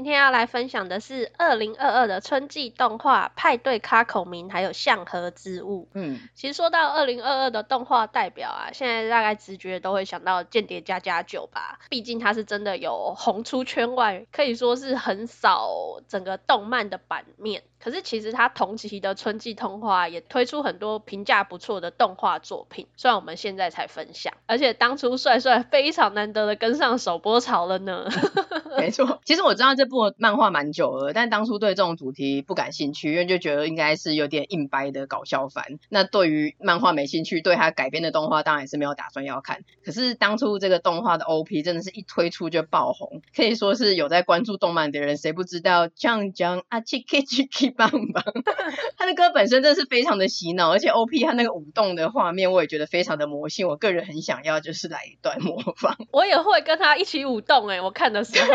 今天要来分享的是二零二二的春季动画《派对卡孔明》，还有《象河之物》。嗯，其实说到二零二二的动画代表啊，现在大概直觉都会想到《间谍加加九》吧，毕竟它是真的有红出圈外，可以说是横扫整个动漫的版面。可是其实他同期的春季动画也推出很多评价不错的动画作品，虽然我们现在才分享，而且当初帅帅非常难得的跟上首播潮了呢。没错，其实我知道这部漫画蛮久了，但当初对这种主题不感兴趣，因为就觉得应该是有点硬掰的搞笑番。那对于漫画没兴趣，对他改编的动画当然是没有打算要看。可是当初这个动画的 OP 真的是一推出就爆红，可以说是有在关注动漫的人，谁不知道酱酱啊叽叽叽叽棒棒，他的歌本身真的是非常的洗脑，而且 OP 他那个舞动的画面，我也觉得非常的魔性。我个人很想要就是来一段模仿，我也会跟他一起舞动哎、欸，我看的时候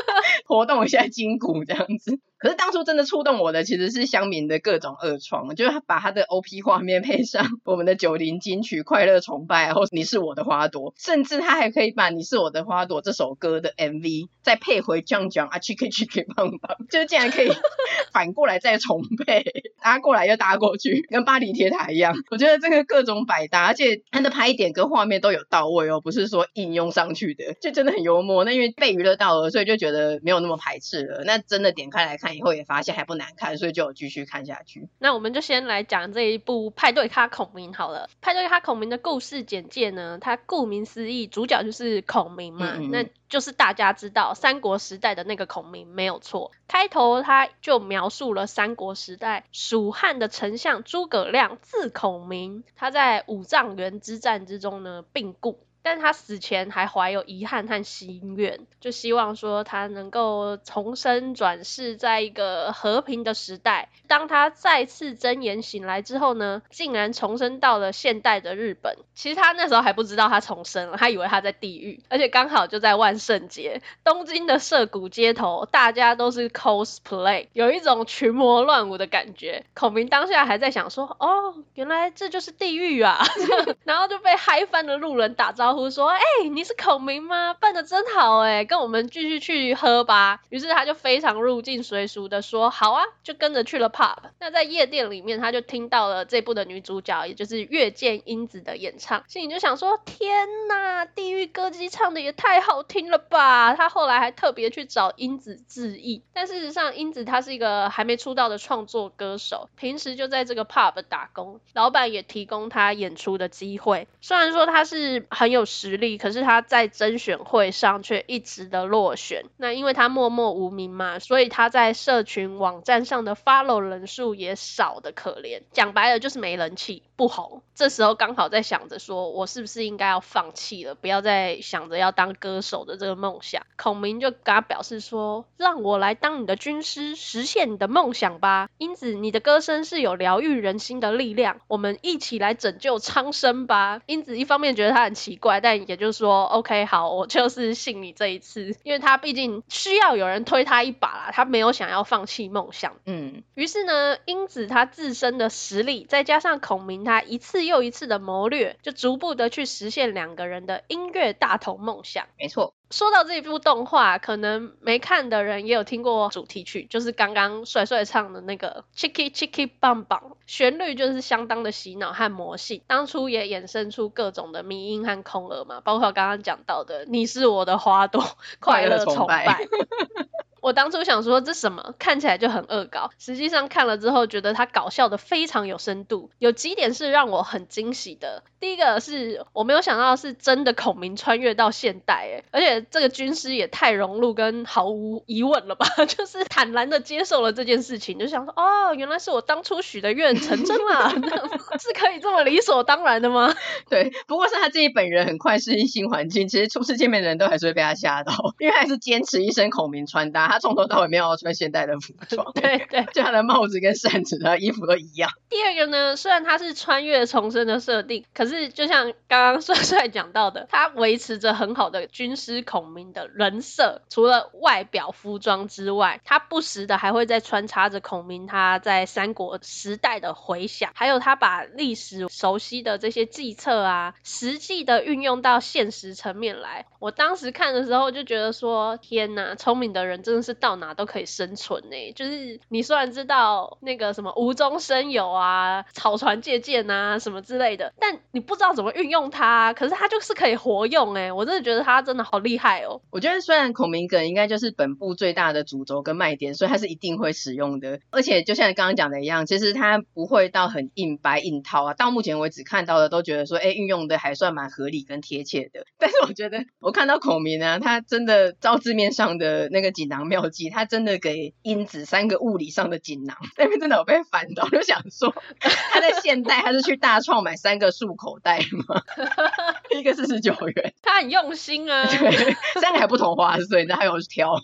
活动一下筋骨这样子。可是当初真的触动我的，其实是乡民的各种恶创，就是他把他的 OP 画面配上我们的九零金曲《快乐崇拜》，或你是我的花朵，甚至他还可以把你是我的花朵这首歌的 MV 再配回酱酱啊 c h i c k c h i c k 棒棒，就是竟然可以 反过来再重配，搭过来又搭过去，跟巴黎铁塔一样。我觉得这个各种百搭，而且他的拍点跟画面都有到位哦，不是说应用上去的，就真的很幽默。那因为被娱乐到了，所以就觉得没有那么排斥了。那真的点开来看。以后也发现还不难看，所以就有继续看下去。那我们就先来讲这一部《派对咖孔明》好了。《派对咖孔明》的故事简介呢，它顾名思义，主角就是孔明嘛，嗯嗯，那就是大家知道三国时代的那个孔明没有错。开头他就描述了三国时代蜀汉的丞相诸葛亮，字孔明，他在五丈原之战之中呢病故。但他死前还怀有遗憾和心愿，就希望说他能够重生转世，在一个和平的时代。当他再次睁眼醒来之后呢，竟然重生到了现代的日本。其实他那时候还不知道他重生了，他以为他在地狱，而且刚好就在万圣节，东京的涩谷街头，大家都是 cosplay，有一种群魔乱舞的感觉。孔明当下还在想说，哦，原来这就是地狱啊，然后就被嗨翻的路人打招呼。说：“哎、你是孔明吗？办的真好哎，跟我们继续去喝吧。”于是他就非常入境随俗的说：“好啊，就跟着去了 pub。”那在夜店里面，他就听到了这部的女主角，也就是月见英子的演唱，心里就想说：“天呐，地狱歌姬唱的也太好听了吧！”他后来还特别去找英子致意，但事实上，英子她是一个还没出道的创作歌手，平时就在这个 pub 打工，老板也提供她演出的机会。虽然说她是很有实力，可是他在甄选会上却一直的落选。那因为他默默无名嘛，所以他在社群网站上的 follow 人数也少得可怜。讲白了就是没人气，不红。这时候刚好在想着说，我是不是应该要放弃了，不要再想着要当歌手的这个梦想。孔明就跟他表示说，让我来当你的军师，实现你的梦想吧。因此，你的歌声是有疗愈人心的力量，我们一起来拯救苍生吧。因此，一方面觉得他很奇怪。但也就是说，OK，好，我就是信你这一次，因为他毕竟需要有人推他一把啦，他没有想要放弃梦想。嗯，于是呢，英子他自身的实力，再加上孔明他一次又一次的谋略，就逐步的去实现两个人的音乐大同梦想。没错。说到这一部动画，可能没看的人也有听过主题曲，就是刚刚帅帅唱的那个 Chicky Chicky Bang Bang，旋律就是相当的洗脑和魔性，当初也衍生出各种的迷音和空耳嘛，包括刚刚讲到的你是我的花朵，快乐崇拜。我当初想说这什么看起来就很恶搞，实际上看了之后觉得他搞笑的非常有深度，有几点是让我很惊喜的。第一个是我没有想到是真的孔明穿越到现代，诶，而且这个军师也太融入跟毫无疑问了吧，就是坦然的接受了这件事情，就想说哦，原来是我当初许的愿成真了，是可以这么理所当然的吗？对，不过是他自己本人很快适应新环境，其实初次见面的人都还是会被他吓到，因为还是坚持一身孔明穿搭。他从头到尾没有穿现代的服装，对对，就他的帽子跟扇子的衣服都一样。第二个呢，虽然他是穿越重生的设定，可是就像刚刚帅帅讲到的，他维持着很好的军师孔明的人设，除了外表服装之外，他不时的还会再穿插着孔明他在三国时代的回想，还有他把历史熟悉的这些计策啊，实际的运用到现实层面来。我当时看的时候就觉得说，天哪，聪明的人真的是到哪都可以生存呢。就是你虽然知道那个什么无中生有啊、草船借箭啊什么之类的，但你不知道怎么运用它，可是它就是可以活用哎。我真的觉得它真的好厉害哦。我觉得虽然孔明梗应该就是本部最大的主轴跟卖点，所以它是一定会使用的。而且就像刚刚讲的一样，其实它不会到很硬掰硬套啊。到目前为止看到的都觉得说，哎，运用的还算蛮合理跟贴切的。但是我觉得我看到孔明呢，他真的照字面上的那个锦囊妙计，他真的给英子三个物理上的锦囊，那边真的有被烦到，就想说 他在现代他是去大创买三个束口袋吗？一个四十九元，他很用心啊。对，三个还不同花色，那还有挑。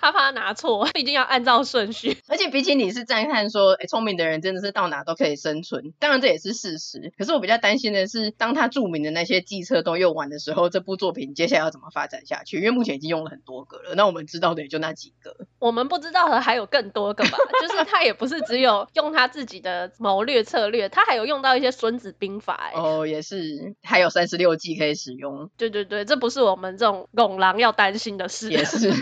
他怕他拿错，一定要按照顺序。而且比起你是赞叹说，哎，聪明的人真的是到哪都可以生存，当然这也是事实。可是我比较担心的是，当他著名的那些计策都用完的时候，这部作品接下来要怎么发展下去？因为目前已经用了很多个了，那我们知道的也就那几个。我们不知道的还有更多个吧？就是他也不是只有用他自己的谋略策略，他还有用到一些孙子兵法。哦，也是，还有三十六计可以使用。对对对，这不是我们这种拱狼要担心的事。也是。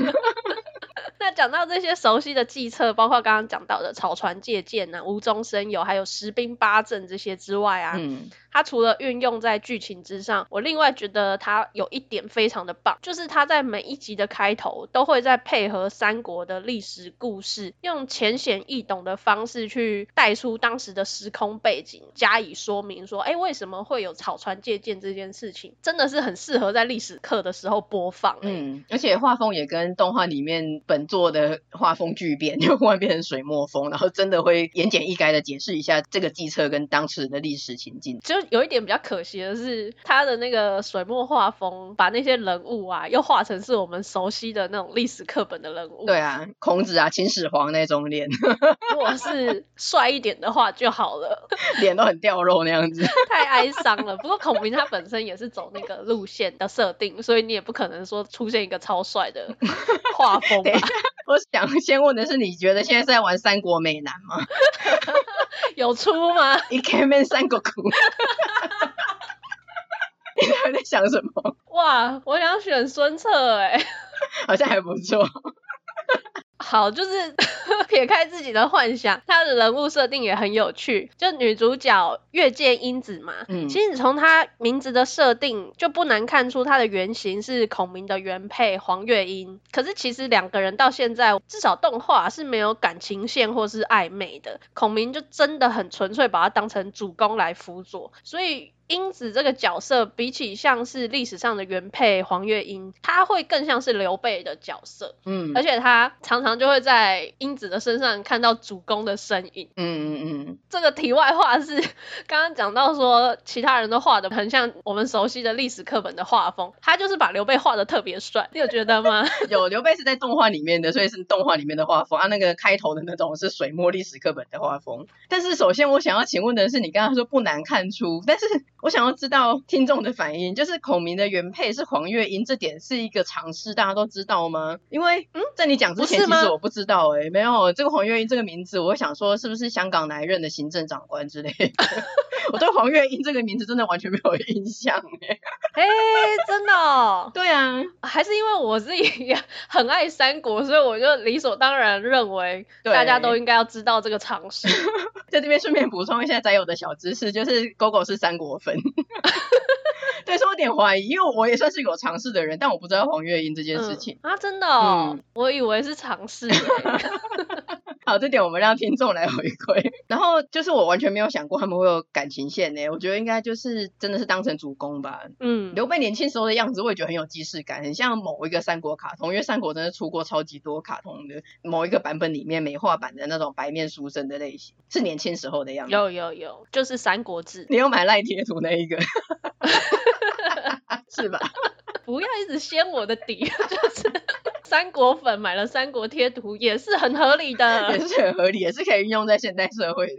那讲到这些熟悉的计策，包括刚刚讲到的草船借箭啊、无中生有，还有十兵八阵这些之外啊，嗯，它除了运用在剧情之上，我另外觉得它有一点非常的棒，就是它在每一集的开头都会在配合三国的历史故事，用浅显易懂的方式去带出当时的时空背景，加以说明说，哎，为什么会有草船借箭这件事情，真的是很适合在历史课的时候播放，欸。嗯，而且画风也跟动画里面本。做的画风巨变，就忽然变成水墨风，然后真的会言简意赅的解释一下这个计策跟当时的历史情境。就有一点比较可惜的是，他的那个水墨画风把那些人物啊，又画成是我们熟悉的那种历史课本的人物。对啊，孔子啊，秦始皇那种脸，如果是帅一点的话就好了，脸都很掉肉那样子，太哀伤了。不过孔明他本身也是走那个路线的设定，所以你也不可能说出现一个超帅的画风吧。我想先问的是，你觉得现在是在玩三国美男吗？有出吗？一开门三国哭。你还在想什么？哇，我想选孙策哎，好像还不错。好，就是 撇开自己的幻想，他的人物设定也很有趣。就女主角月见英子嘛，嗯，其实你从她名字的设定就不难看出她的原型是孔明的原配黄月英。可是其实两个人到现在至少动画是没有感情线或是暧昧的，孔明就真的很纯粹把她当成主公来辅佐，所以。英子这个角色比起像是历史上的原配黄月英，她会更像是刘备的角色。嗯，而且她常常就会在英子的身上看到主公的身影。嗯嗯嗯。这个题外话是，刚刚讲到说其他人都画的很像我们熟悉的历史课本的画风，他就是把刘备画的特别帅，你有觉得吗？有，刘备是在动画里面的，所以是动画里面的画风啊。那个开头的那种是水墨历史课本的画风。但是首先我想要请问的是，你刚刚说不难看出，但是。我想要知道听众的反应，就是孔明的原配是黄月英，这点是一个常识，大家都知道吗？因为嗯，在你讲之前，其实我不知道哎、欸、没有这个黄月英这个名字，我想说是不是香港哪一任的行政长官之类的？我对黄月英这个名字真的完全没有印象哎、欸、哎、欸，真的、哦？对啊，还是因为我自己也很爱三国，所以我就理所当然认为大家都应该要知道这个常识。在这边顺便补充一下宅友的小知识，就是狗狗是三国粉。对，说有点怀疑，因为我也算是有尝试的人，但我不知道黄月英这件事情、嗯、啊，真的、哦，嗯、我以为是尝试。好，这点我们让听众来回馈。然后就是我完全没有想过他们会有感情线呢，我觉得应该就是真的是当成主公吧。嗯，刘备年轻时候的样子，我也觉得很有既视感，很像某一个三国卡通，因为三国真的出过超级多卡通的某一个版本里面美化版的那种白面书生的类型，是年轻时候的样子。有有有，就是三国志。你有买赖贴图那一个？是吧？不要一直掀我的底，就是三国粉买了三国贴图也是很合理的，也是很合理，也是可以运用在现代社会的。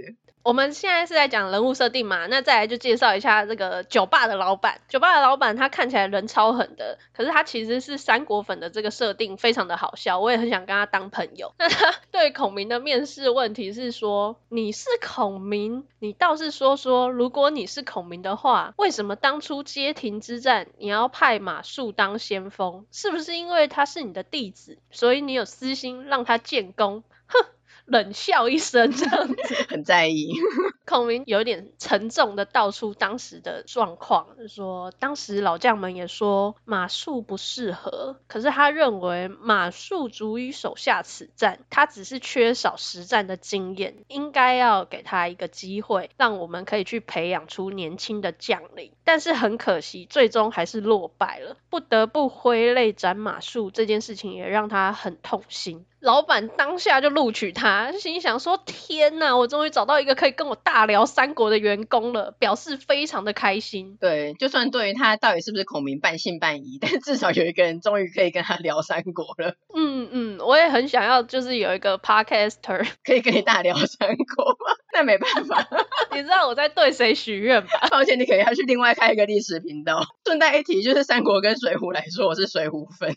我们现在是在讲人物设定嘛，那再来就介绍一下这个酒吧的老板。酒吧的老板他看起来人超狠的，可是他其实是三国粉的这个设定非常的好笑，我也很想跟他当朋友。那他对孔明的面试问题是说：你是孔明，你倒是说说，如果你是孔明的话，为什么当初街亭之战你要派马謖当先锋？是不是因为他是你的弟子，所以你有私心让他建功？哼！冷笑一声，这样子 很在意。孔明有点沉重的道出当时的状况，就是说当时老将们也说马谡不适合，可是他认为马谡足以手下此战，他只是缺少实战的经验，应该要给他一个机会，让我们可以去培养出年轻的将领。但是很可惜，最终还是落败了，不得不挥泪斩马谡，这件事情也让他很痛心。老板当下就录取他，心想说：“天哪，我终于找到一个可以跟我大聊三国的员工了，表示非常的开心。”对，就算对于他到底是不是孔明半信半疑，但至少有一个人终于可以跟他聊三国了。嗯嗯，我也很想要，就是有一个 podcaster 可以跟你大聊三国吗？那没办法，你知道我在对谁许愿吧？抱歉，你可能要去另外开一个历史频道。顺带一提，就是三国跟水浒来说，我是水浒粉。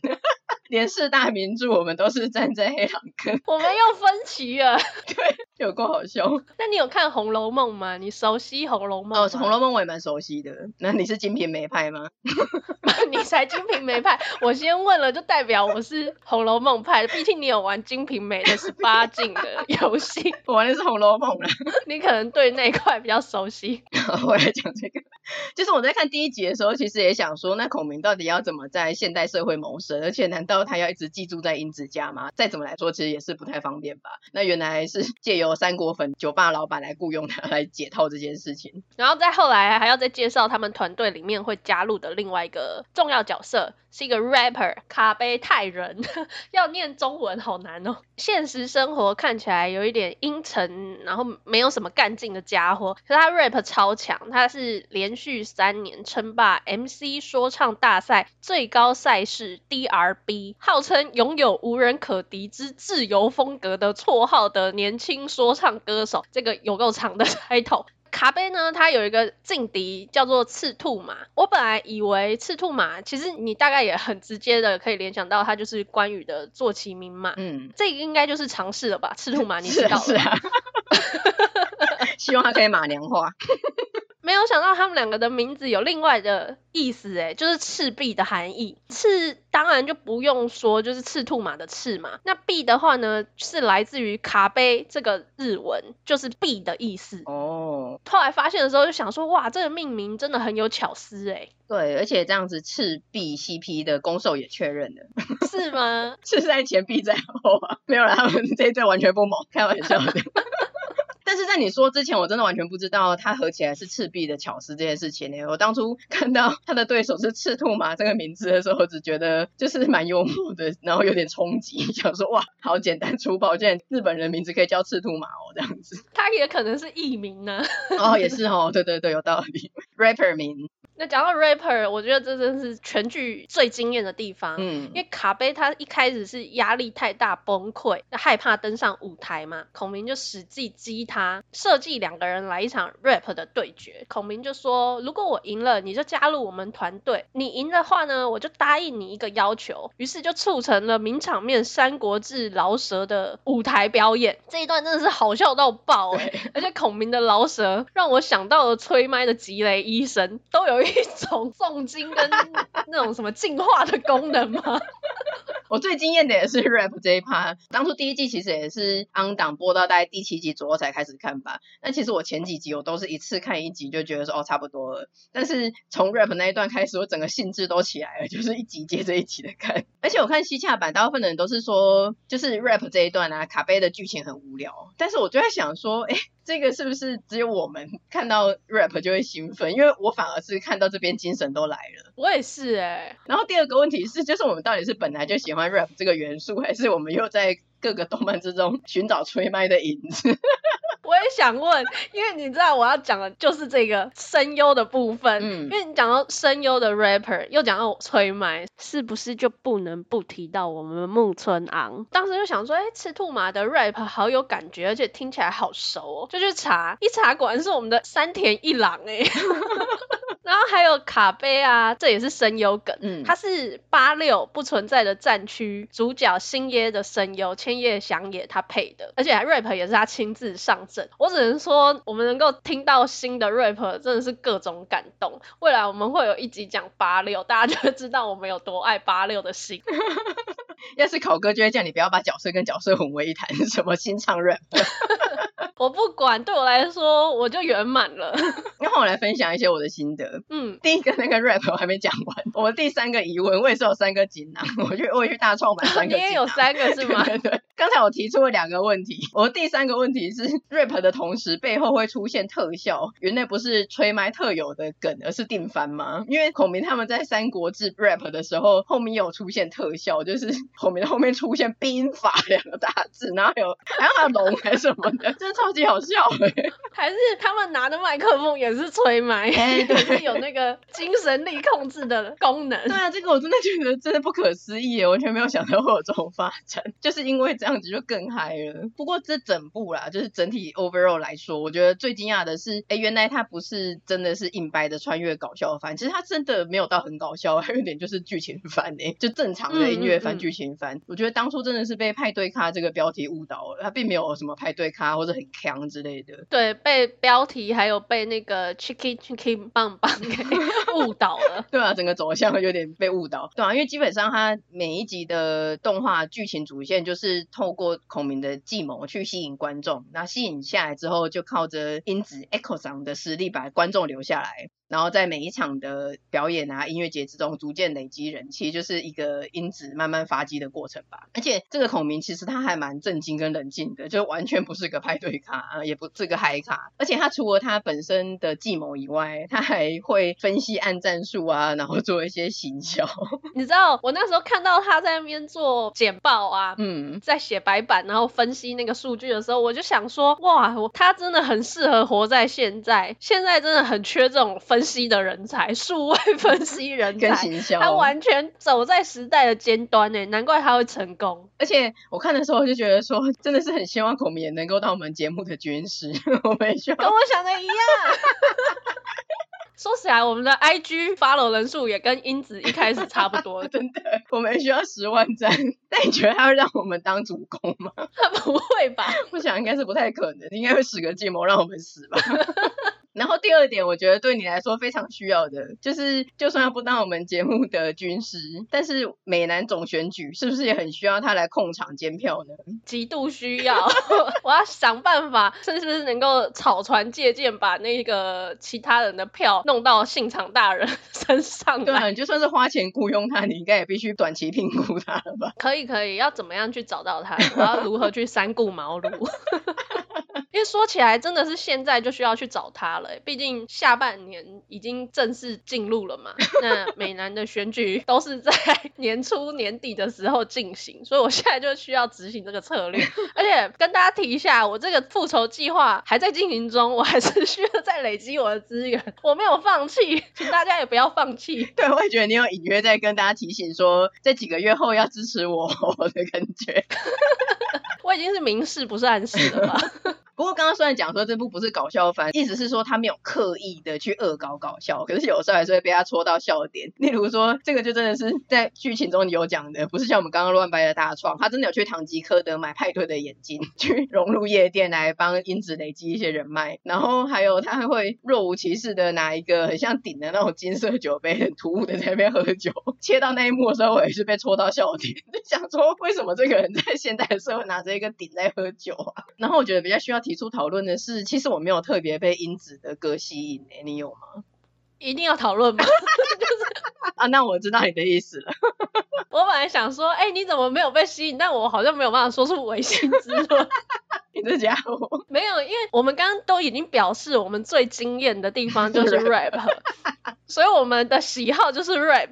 连四大名著，我们都是站在黑狼坑。我们又分歧了。对，有够好笑。那你有看《红楼梦》吗？你熟悉《红楼梦》？哦，《红楼梦》我也蛮熟悉的。那你是金瓶梅派吗？你才金瓶梅派。我先问了，就代表我是《红楼梦》派。毕竟你有玩金瓶梅的十八禁的游戏。我玩的是《红楼梦》啦。你可能对那一块比较熟悉。我来讲这个，就是我在看第一集的时候，其实也想说，那孔明到底要怎么在现代社会谋生？而且，难道他要一直寄住在英子家吗？再怎么来说，其实也是不太方便吧。那原来是借由三国粉酒吧老板来雇佣他来解套这件事情。然后再后来还要再介绍他们团队里面会加入的另外一个重要角色。是一个 rapper 卡贝泰人，要念中文好难哦。现实生活看起来有一点阴沉，然后没有什么干劲的家伙，可是他 rap 超强，他是连续三年称霸 MC 说唱大赛最高赛事 DRB，号称拥有无人可敌之自由风格的绰号的年轻说唱歌手。这个有够长的 title。卡贝呢，他有一个劲敌叫做赤兔马。我本来以为赤兔马，其实你大概也很直接的可以联想到，他就是关羽的坐骑名马。嗯，这个应该就是尝试了吧？赤兔马，你知道。是啊。是 啊希望他可以马娘化。没有想到他们两个的名字有另外的意思，哎，就是赤壁的含义。赤当然就不用说，就是赤兔马的赤嘛。那壁的话呢，是来自于卡碑这个日文，就是壁的意思。哦。后来发现的时候就想说，哇，这个命名真的很有巧思，哎。对，而且这样子赤壁 CP 的攻受也确认了。是吗？赤在前，壁在后啊。没有啦，他们这一对完全不猛，开玩笑的。但是在你说之前，我真的完全不知道他合起来是赤壁的巧思这件事情呢。我当初 看到他的对手是赤兔马这个名字的时候，我只觉得就是蛮幽默的，然后有点冲击，想说哇，好简单粗暴，竟然日本人名字可以叫赤兔马哦，这样子。他也可能是艺名呢。哦，也是哦，对对对，有道理，rapper 名。那讲到 rapper，我觉得这真是全剧最惊艳的地方。嗯，因为卡贝他一开始是压力太大崩溃，害怕登上舞台嘛，孔明就使计激他，设计两个人来一场 rap 的对决。孔明就说：“如果我赢了，你就加入我们团队；你赢的话呢，我就答应你一个要求。”于是就促成了名场面《三国志》饶舌的舞台表演。这一段真的是好笑到爆哎、欸！而且孔明的饶舌让我想到了吹麦的吉雷医生，都有一。一种重金跟那种什么净化的功能吗？我最惊艳的也是 rap 这一趴。当初第一季其实也是 on 档播到大概第七集左右才开始看吧。那其实我前几集我都是一次看一集就觉得说哦差不多了。但是从 rap 那一段开始，我整个兴致都起来了，就是一集接着一集的看。而且我看西洽版，大部分的人都是说，就是 rap 这一段啊，卡贝的剧情很无聊。但是我就在想说，哎。这个是不是只有我们看到 rap 就会兴奋？因为我反而是看到这边精神都来了。我也是哎、欸。然后第二个问题是，就是我们到底是本来就喜欢 rap 这个元素，还是我们又在各个动漫之中寻找吹麦的影子？我也想问，因为你知道我要讲的就是这个声优的部分。嗯，因为你讲到声优的 rapper，又讲到催麦，是不是就不能不提到我们木村昂？当时就想说，哎、欸，赤兔马的 rap 好有感觉，而且听起来好熟哦，就去查，一查果然是我们的山田一郎哎。然后还有卡贝啊，这也是声优梗。嗯，他是八六不存在的战区主角星耶的声优千叶翔也他配的，而且还 rap 也是他亲自上阵。我只能说，我们能够听到新的 rap 真的是各种感动。未来我们会有一集讲八六，大家就会知道我们有多爱八六的心。要是考哥就会叫你不要把角色跟角色混为一谈，什么新唱 rap。我不管，对我来说我就圆满了。然后我来分享一些我的心得。嗯，第一个那个 rap 我还没讲完，我第三个疑问，我也是有三个锦囊，我去我也去大创买三个。你也有三个是吗？对，对，对，刚才我提出了两个问题，我第三个问题是 rap 的同时背后会出现特效，原来不是吹麦特有的梗，而是定番吗？因为孔明他们在三国志 rap 的时候，后面有出现特效，就是孔明后面出现兵法两个大字，然后有还有还有龙还是什么的，真的超。级好笑哎！还是他们拿的麦克风也是吹麦，欸、对，是有那个精神力控制的功能。对啊，这个我真的觉得真的不可思议耶，完全没有想到会有这种发展，就是因为这样子就更嗨了。不过这整部啦，就是整体 overall 来说，我觉得最惊讶的是，哎、欸，原来它不是真的是硬掰的穿越搞笑番，其实它真的没有到很搞笑，还有点就是剧情番哎，就正常的音乐番、剧情番。我觉得当初真的是被派对咖这个标题误导了，它并没有什么派对咖或者很。强之类的，对，被标题还有被那个 chicky chicky 棒棒给 误导了。对啊，整个走向有点被误导。对啊，因为基本上它每一集的动画剧情主线就是透过孔明的计谋去吸引观众，那吸引下来之后，就靠着因子 Echo 桑的实力把观众留下来。然后在每一场的表演啊、音乐节之中，逐渐累积人气，就是一个因子慢慢发迹的过程吧。而且这个孔明其实他还蛮正经跟冷静的，就完全不是个派对咖，也不是个嗨咖。而且他除了他本身的计谋以外，他还会分析暗战术啊，然后做一些行销。你知道我那时候看到他在那边做简报啊，嗯，在写白板，然后分析那个数据的时候，我就想说，哇，他真的很适合活在现在，现在真的很缺这种分。析的人才，数位分析人才，他完全走在时代的尖端呢，难怪他会成功。而且我看的时候就觉得说，真的是很希望孔明也能够当我们节目的军师，我们需要跟我想的一样。说起来，我们的 IG follow 人数也跟英子一开始差不多，真的。我们需要十万赞，但你觉得他会让我们当主攻吗？他 不会吧？我想应该是不太可能，应该会使个计谋让我们死吧。然后第二点，我觉得对你来说非常需要的，就是就算他不当我们节目的军师，但是美男总选举是不是也很需要他来控场监票呢？极度需要，我要想办法，甚至是能够草船借箭，把那个其他人的票弄到信场大人 身上？对啊，你就算是花钱雇佣他，你应该也必须短期聘雇他了吧？可以可以，要怎么样去找到他？我要如何去三顾茅庐？因为说起来，真的是现在就需要去找他了。毕竟下半年已经正式进入了嘛。那美男的选举都是在 年初年底的时候进行，所以我现在就需要执行这个策略。而且跟大家提一下，我这个复仇计划还在进行中，我还是需要再累积我的资源。我没有放弃，请大家也不要放弃。对，我也觉得你有隐约在跟大家提醒说，这几个月后要支持我，我的感觉。我已经是明示，不是暗示了吧？刚刚虽然讲说这部不是搞笑番，意思是说他没有刻意的去恶搞搞笑，可是有时候还是会被他戳到笑点。例如说，这个就真的是在剧情中你有讲的，不是像我们刚刚乱掰的大创，他真的有去唐吉诃德买派对的眼镜，去融入夜店来帮英子累积一些人脉。然后还有他还会若无其事的拿一个很像鼎的那种金色酒杯，很突兀的在那边喝酒。切到那一幕的时候，我也是被戳到笑点，就想说为什么这个人在现代社会拿着一个鼎在喝酒啊？然后我觉得比较需要提出讨论的是，其实我没有特别被英子的歌吸引诶、欸，你有吗？一定要讨论吗？就 是啊，那我知道你的意思了。我本来想说，哎、欸，你怎么没有被吸引？但我好像没有办法说出违心之论。你这家伙没有，因为我们刚刚都已经表示，我们最惊艳的地方就是 rap。所以我们的喜好就是 rap，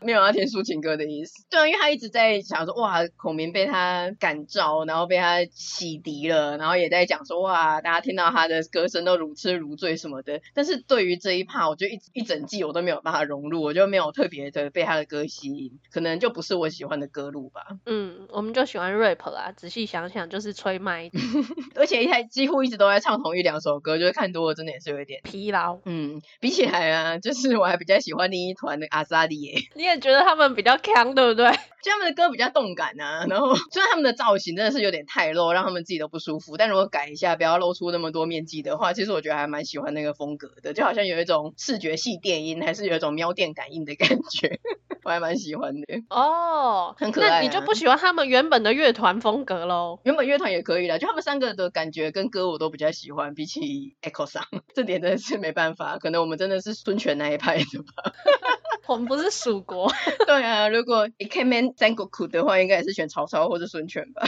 没有要听抒情歌的意思。对啊，因为他一直在想说，哇，孔明被他感召，然后被他洗涤了，然后也在讲说，哇，大家听到他的歌声都如痴如醉什么的。但是对于这一 part，我就一一整季我都没有办法融入，我就没有特别的被他的歌吸引，可能就不是我喜欢的歌路吧。嗯，我们就喜欢 rap 啦。仔细想想，就是吹麦，而且一台几乎一直都在唱同一两首歌，就是看多了真的也是有一点疲劳。嗯，比起来啊，就是我还比较喜欢另一团的阿萨迪耶。你也觉得他们比较强，对不对？就他们的歌比较动感啊，然后虽然他们的造型真的是有点太露，让他们自己都不舒服，但如果改一下，不要露出那么多面积的话，其实我觉得还蛮喜欢那个风格的，就好像有一种视觉系电音，还是有一种喵电感应的感觉，我还蛮喜欢的。哦，很可爱啊。那你就不喜欢他们原本的乐团风格喽？原本乐团也可以啦，就他们三个的感觉跟歌我都比较喜欢，比起 Echo 上，这点真的是没办法，可能我们真的是孙权那一派的吧。我们不是蜀国。对啊，如果 Ikemen 三国苦的话，应该也是选曹操或者孙权吧。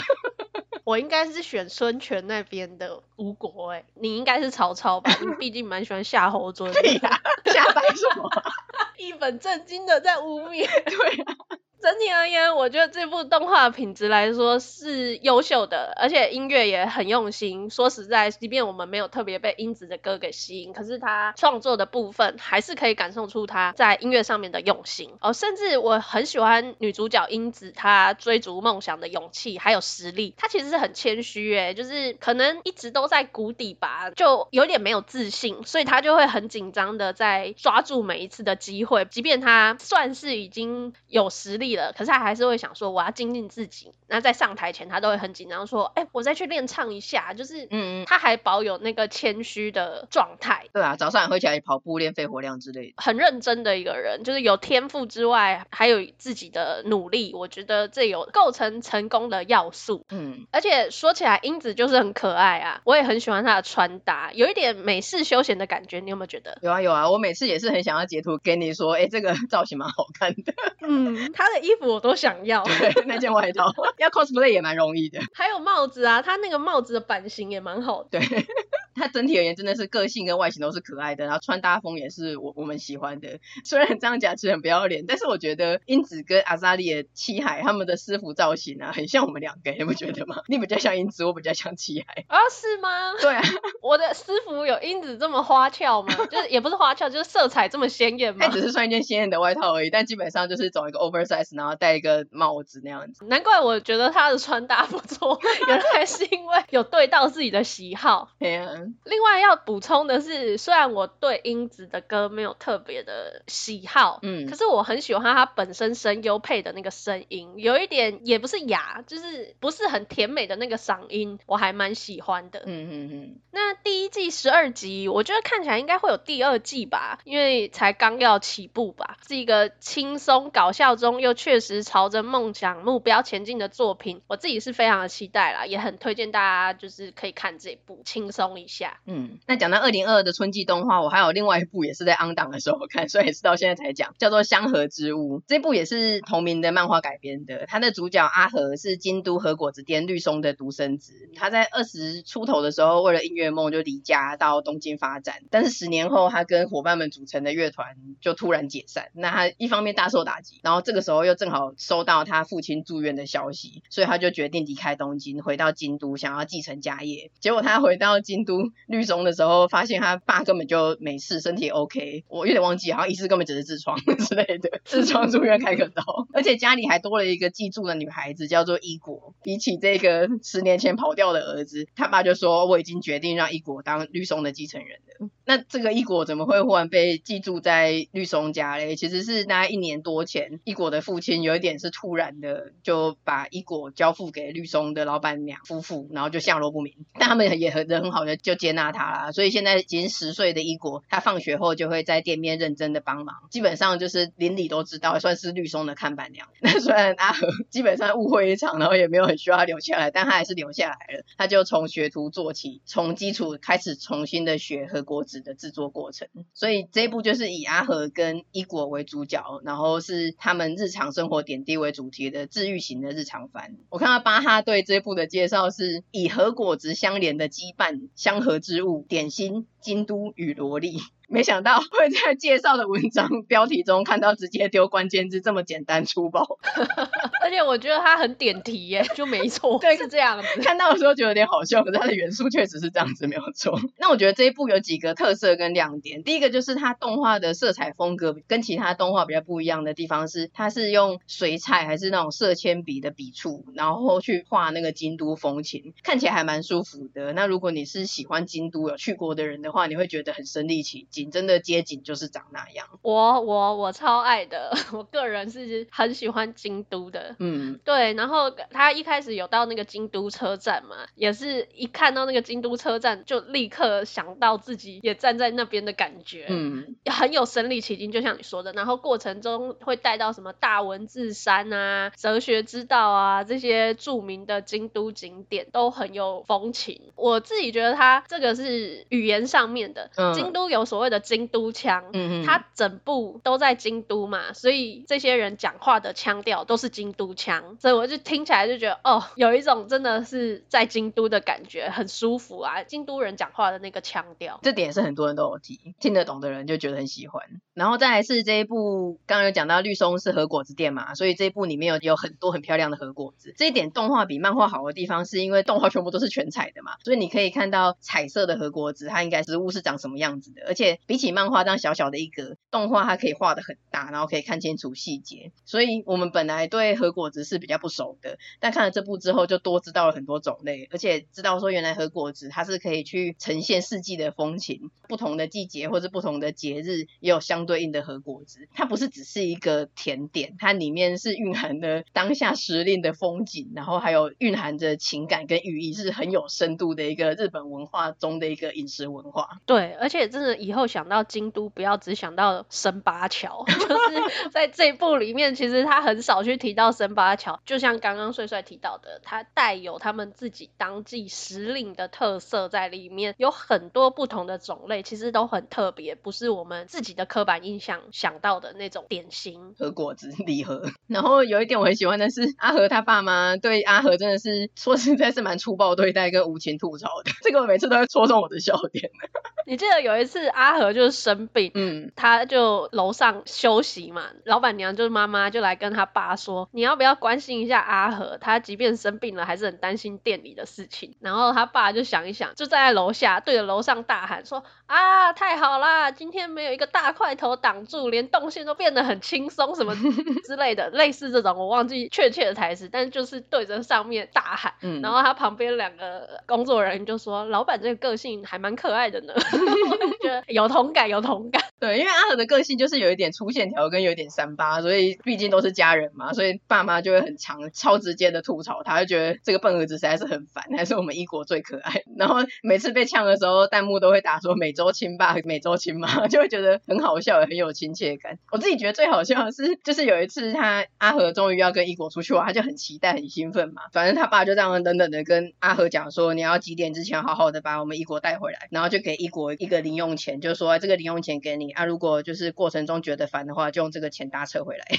我应该是选孙权那边的吴国，哎，你应该是曹操吧？你毕竟蛮喜欢夏侯惇。对呀、啊，瞎掰什么？一本正经的在污蔑。对啊。整体而言，我觉得这部动画品质来说是优秀的，而且音乐也很用心。说实在，即便我们没有特别被英子的歌给吸引，可是他创作的部分还是可以感受出他在音乐上面的用心。哦，甚至我很喜欢女主角英子，她追逐梦想的勇气还有实力。她其实是很谦虚，哎，就是可能一直都在谷底吧，就有点没有自信，所以她就会很紧张的在抓住每一次的机会，即便她算是已经有实力。可是他还是会想说，我要精进自己。那在上台前，他都会很紧张，说：“哎、欸，我再去练唱一下。”就是，嗯，他还保有那个谦虚的状态。对啊，早上也会起来跑步练肺活量之类的，很认真的一个人，就是有天赋之外，还有自己的努力。我觉得这有构成成功的要素。嗯，而且说起来，英子就是很可爱啊，我也很喜欢她的穿搭，有一点美式休闲的感觉。你有没有觉得？有啊有啊，我每次也是很想要截图给你说，哎、欸，这个 造型蛮好看的。嗯，他的。衣服我都想要，对，那件外套要 cosplay 也蛮容易的。还有帽子啊，它那个帽子的版型也蛮好的。对。他整体而言真的是个性跟外形都是可爱的，然后穿搭风也是我我们喜欢的。虽然这样讲其实很不要脸，但是我觉得英子跟阿扎利的七海他们的私服造型啊，很像我们两个，你不觉得吗？你比较像英子，我比较像七海。啊，是吗？对啊，我的私服有英子这么花俏吗？就是也不是花俏，就是色彩这么鲜艳吗？他只是穿一件鲜艳的外套而已，但基本上就是走一个 oversize，然后戴一个帽子那样子。难怪我觉得他的穿搭不错，原来是因为有对到自己的喜好。对啊，另外要。补充的是，虽然我对英子的歌没有特别的喜好，嗯，可是我很喜欢她本身声优配的那个声音，有一点也不是哑，就是不是很甜美的那个嗓音，我还蛮喜欢的。嗯嗯嗯。那第一季十二集，我觉得看起来应该会有第二季吧，因为才刚要起步吧，是一个轻松搞笑中又确实朝着梦想目标前进的作品，我自己是非常的期待啦，也很推荐大家就是可以看这部，轻松一下。嗯。那讲到二零二二的春季动画，我还有另外一部也是在 on 档的时候看，所以也是到现在才讲，叫做《香河之屋》。这部也是同名的漫画改编的。它的主角阿和是京都和果子店绿松的独生子。他在二十出头的时候，为了音乐梦就离家到东京发展。但是十年后，他跟伙伴们组成的乐团就突然解散。那他一方面大受打击，然后这个时候又正好收到他父亲住院的消息，所以他就决定离开东京，回到京都，想要继承家业。结果他回到京都绿松的时候，发现他爸根本就没事，身体 OK。我有点忘记，好像医师根本只是痔疮之类的，痔疮住院开个刀，而且家里还多了一个寄住的女孩子，叫做伊果。比起这个十年前跑掉的儿子，他爸就说，我已经决定让伊果当绿松的继承人了。那这个伊果怎么会忽然被寄住在绿松家嘞？其实是大概一年多前，伊果的父亲有一点是突然的就把伊果交付给绿松的老板娘夫妇，然后就下落不明。但他们也很人很好的就接纳他了，所以现在已经十岁的伊果，他放学后就会在店面认真的帮忙，基本上就是邻里都知道，算是绿松的看板娘。那 虽然阿和基本上误会一场，然后也没有很需要他留下来，但他还是留下来了。他就从学徒做起，从基础开始重新的学和果子的制作过程。所以这一部就是以阿和跟伊果为主角，然后是他们日常生活点滴为主题的治愈型的日常番。我看到巴哈对这部的介绍是以和果子相连的羁绊、相河之物、点心。京都与萝莉。没想到会在介绍的文章标题中看到直接丢关键字这么简单粗暴，而且我觉得它很点题耶，就没错，对，是这样子。看到的时候觉得有点好笑，可是它的元素确实是这样子，没有错。那我觉得这一部有几个特色跟亮点，第一个就是它动画的色彩风格跟其他动画比较不一样的地方是，它是用水彩还是那种色铅笔的笔触，然后去画那个京都风情，看起来还蛮舒服的。那如果你是喜欢京都有去过的人的话，你会觉得很身临其境。真的街景就是长那样，我我我超爱的，我个人是很喜欢京都的，嗯，对。然后他一开始有到那个京都车站嘛，也是一看到那个京都车站就立刻想到自己也站在那边的感觉，嗯，很有身临其境，就像你说的。然后过程中会带到什么大文字山啊、哲学之道啊这些著名的京都景点，都很有风情。我自己觉得他这个是语言上面的，嗯，京都有所谓的京都腔，嗯嗯，他整部都在京都嘛，所以这些人讲话的腔调都是京都腔，所以我就听起来就觉得哦，有一种真的是在京都的感觉，很舒服啊，京都人讲话的那个腔调，这点是很多人都有提，听得懂的人就觉得很喜欢。然后再来是这一部，刚刚有讲到绿松是和果子店嘛，所以这一部里面有有很多很漂亮的和果子，这一点动画比漫画好的地方是因为动画全部都是全彩的嘛，所以你可以看到彩色的和果子，它应该食物是长什么样子的，而且。比起漫画这样小小的一格，动画它可以画的很大，然后可以看清楚细节。所以我们本来对和果子是比较不熟的，但看了这部之后，就多知道了很多种类，而且知道说原来和果子它是可以去呈现四季的风情，不同的季节或者不同的节日也有相对应的和果子。它不是只是一个甜点，它里面是蕴含了当下时令的风景，然后还有蕴含着情感跟寓意，是很有深度的一个日本文化中的一个饮食文化。对，而且真的以后想。到京都，不要只想到神八桥，就是在这一部里面，其实他很少去提到神八桥。就像刚刚帅帅提到的，它带有他们自己当季时令的特色在里面，有很多不同的种类，其实都很特别，不是我们自己的刻板印象想到的那种点心和果子礼盒。然后有一点我很喜欢的是，阿和他爸妈对阿和真的是说实在是蛮粗暴对待跟无情吐槽的，这个我每次都会戳中我的笑点。你记得有一次阿和就是生病，嗯，他就楼上休息嘛，老板娘就是妈妈就来跟他爸说，你要不要关心一下阿和？他即便生病了，还是很担心店里的事情。然后他爸就想一想，就站在楼下对着楼上大喊说，啊，太好啦，今天没有一个大块头挡住，连动线都变得很轻松，什么 之类的，类似这种我忘记确切的台词，但就是对着上面大喊。嗯，然后他旁边两个工作人员就说，老板这个个性还蛮可爱的呢。有同感，有同感。对，因为阿和的个性就是有一点粗线条跟有点三八，所以毕竟都是家人嘛，所以爸妈就会很强超直接的吐槽他，就觉得这个笨儿子实在是很烦，还是我们一国最可爱。然后每次被呛的时候，弹幕都会打说每周亲爸，每周亲妈，就会觉得很好笑，也很有亲切感。我自己觉得最好笑的是，就是有一次他阿和终于要跟一国出去玩，他就很期待、很兴奋嘛。反正他爸就这样冷冷的跟阿和讲说，你要几点之前好好的把我们一国带回来，然后就给一国。一个零用钱，就是说这个零用钱给你啊，如果就是过程中觉得烦的话，就用这个钱搭车回来。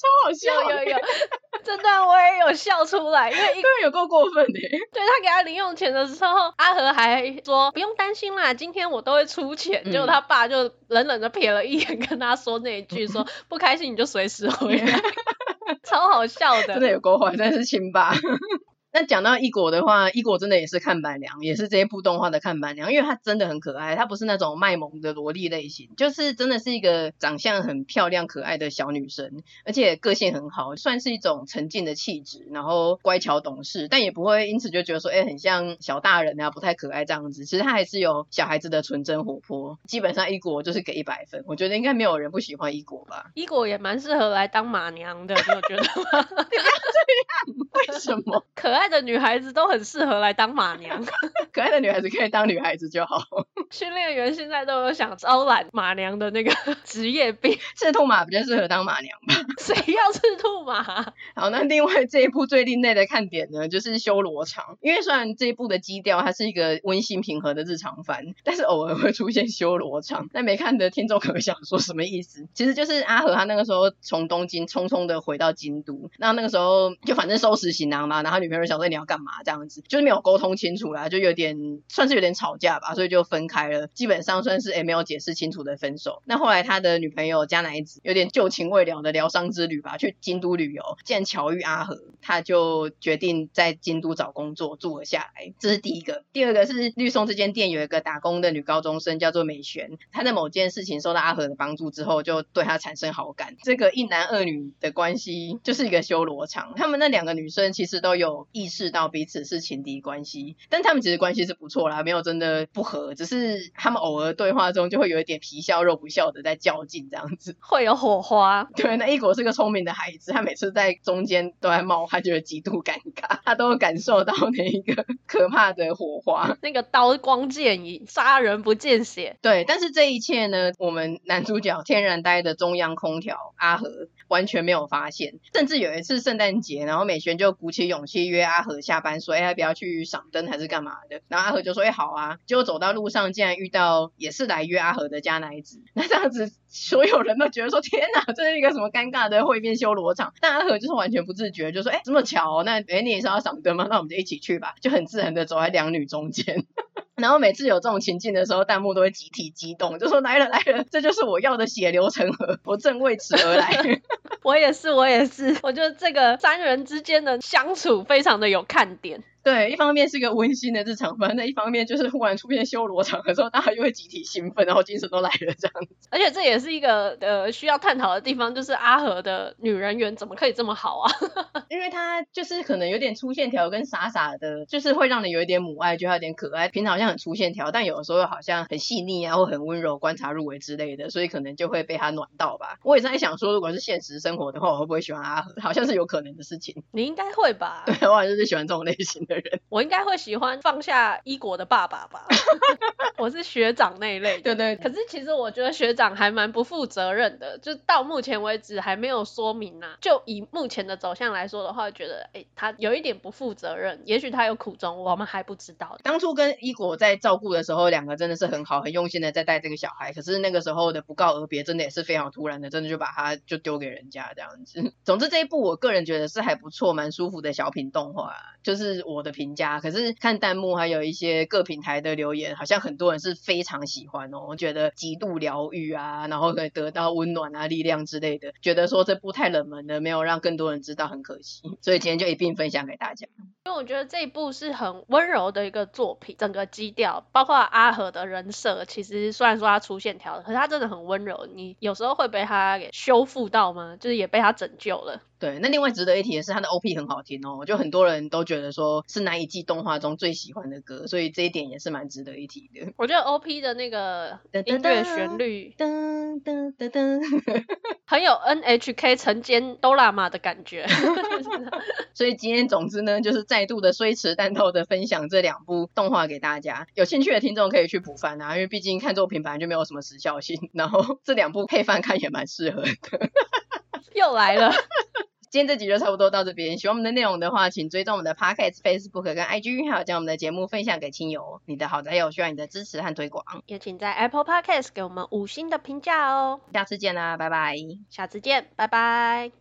超好笑，有有有，这段我也有笑出来，因为一个人有够过分的。对，他给他零用钱的时候，阿和还说不用担心啦，今天我都会出钱。结果他爸就冷冷的瞥了一眼，跟他说那一句说，说不开心你就随时回来，超好笑的，真的有够坏，真的是亲爸。那讲到一果的话，一果真的也是看板娘，也是这一部动画的看板娘，因为她真的很可爱，她不是那种卖萌的萝莉类型，就是真的是一个长相很漂亮可爱的小女生，而且个性很好，算是一种沉静的气质，然后乖巧懂事，但也不会因此就觉得说，哎、欸，很像小大人啊，不太可爱这样子。其实她还是有小孩子的纯真活泼，基本上一果就是给一百分，我觉得应该没有人不喜欢一果吧。一果也蛮适合来当马娘的，你有觉得吗？你不要这样，为什么？可爱。爱的女孩子都很适合来当马娘，可爱的女孩子可以当女孩子就好。训练员现在都有想招揽马娘的那个 职业病，赤兔马比较适合当马娘吧？谁要赤兔马？好，那另外这一部最另类的看点呢，就是修罗场。因为虽然这一部的基调它是一个温馨平和的日常番，但是偶尔会出现修罗场。那没看的听众可能想说什么意思？其实就是阿和他那个时候从东京匆匆的回到京都，那那个时候就反正收拾行囊嘛，然后女朋友想说你要干嘛这样子，就是没有沟通清楚啦，就有点算是有点吵架吧，所以就分开了。基本上算是也没有解释清楚的分手。那后来他的女朋友加奈子有点旧情未了的疗伤之旅吧，去京都旅游，见巧遇阿和，他就决定在京都找工作住了下来。这是第一个。第二个是绿松这间店有一个打工的女高中生叫做美璇，她在某件事情受到阿和的帮助之后，就对他产生好感。这个一男二女的关系就是一个修罗场。他们那两个女生其实都有意识到彼此是情敌关系，但他们其实关系是不错啦，没有真的不合，只是他们偶尔对话中就会有一点皮笑肉不笑的在较劲这样子，会有火花。对，那一果是个聪明的孩子，他每次在中间都在冒，他觉得极度尴尬，他都感受到那一个 可怕的火花，那个刀光剑影，杀人不见血。对，但是这一切呢，我们男主角天然呆的中央空调阿和完全没有发现，甚至有一次圣诞节，然后美璇就鼓起勇气约阿和下班，说：“哎，要不要去赏灯还是干嘛的？”然后阿和就说：“哎，好啊。”结果走到路上，竟然遇到也是来约阿和的加奈子，那这样子。所有人都觉得说天哪，这是一个什么尴尬的会面修罗场。但阿和就是完全不自觉，就说哎，这么巧哦，那哎你也是要赏灯吗？那我们就一起去吧，就很自然的走在两女中间。然后每次有这种情境的时候，弹幕都会集体激动，就说来了来了，这就是我要的血流成河，我正为此而来。我也是，我也是，我觉得这个三人之间的相处非常的有看点。对，一方面是一个温馨的日常番，那一方面就是忽然出现修罗场的时候，大家就会集体兴奋，然后精神都来了这样子。而且这也是一个呃需要探讨的地方，就是阿和的女人缘怎么可以这么好啊？因为她就是可能有点粗线条跟傻傻的，就是会让你有一点母爱，觉得有点可爱。平常好像很粗线条，但有的时候又好像很细腻啊，或很温柔，观察入微之类的，所以可能就会被她暖到吧。我也在想说，如果是现实生活的话，我会不会喜欢阿和？好像是有可能的事情。你应该会吧？对，我好像是喜欢这种类型的人。我应该会喜欢放下一国的爸爸吧，我是学长那一类。对对。可是其实我觉得学长还蛮不负责任的，就到目前为止还没有说明啊。就以目前的走向来说的话，觉得哎、欸，他有一点不负责任。也许他有苦衷，我们还不知道。当初跟一国在照顾的时候，两个真的是很好，很用心的在带这个小孩。可是那个时候的不告而别，真的也是非常突然的，真的就把他就丢给人家这样子。总之这一部我个人觉得是还不错，蛮舒服的小品动画，就是我的评价。可是看弹幕还有一些各平台的留言，好像很多人是非常喜欢哦，我觉得极度疗愈啊，然后可以得到温暖啊、力量之类的。觉得说这部太冷门了，没有让更多人知道，很可惜。所以今天就一并分享给大家。因为我觉得这一部是很温柔的一个作品，整个基调，包括阿和的人设，其实虽然说他粗线条，可是他真的很温柔。你有时候会被他给修复到吗？就是也被他拯救了。对，那另外值得一提的是，他的 OP 很好听哦，就很多人都觉得说是那一季动画中最喜欢的歌，所以这一点也是蛮值得一提的。我觉得 OP 的那个音乐旋律，噔噔噔噔，很有 NHK 晨间哆啦 A 的感觉。所以今天总之呢，就是再度的虽迟但透的分享这两部动画给大家，有兴趣的听众可以去补番啊，因为毕竟看作品本来就没有什么时效性，然后 这两部配饭看也蛮适合的。又来了。今天这集就差不多到这边。喜欢我们的内容的话，请追踪我们的 Podcast、Facebook 跟 IG，还有将我们的节目分享给亲友。你的好宅友需要你的支持和推广，也请在 Apple Podcast 给我们五星的评价哦。下次见啦，拜拜。下次见，拜拜。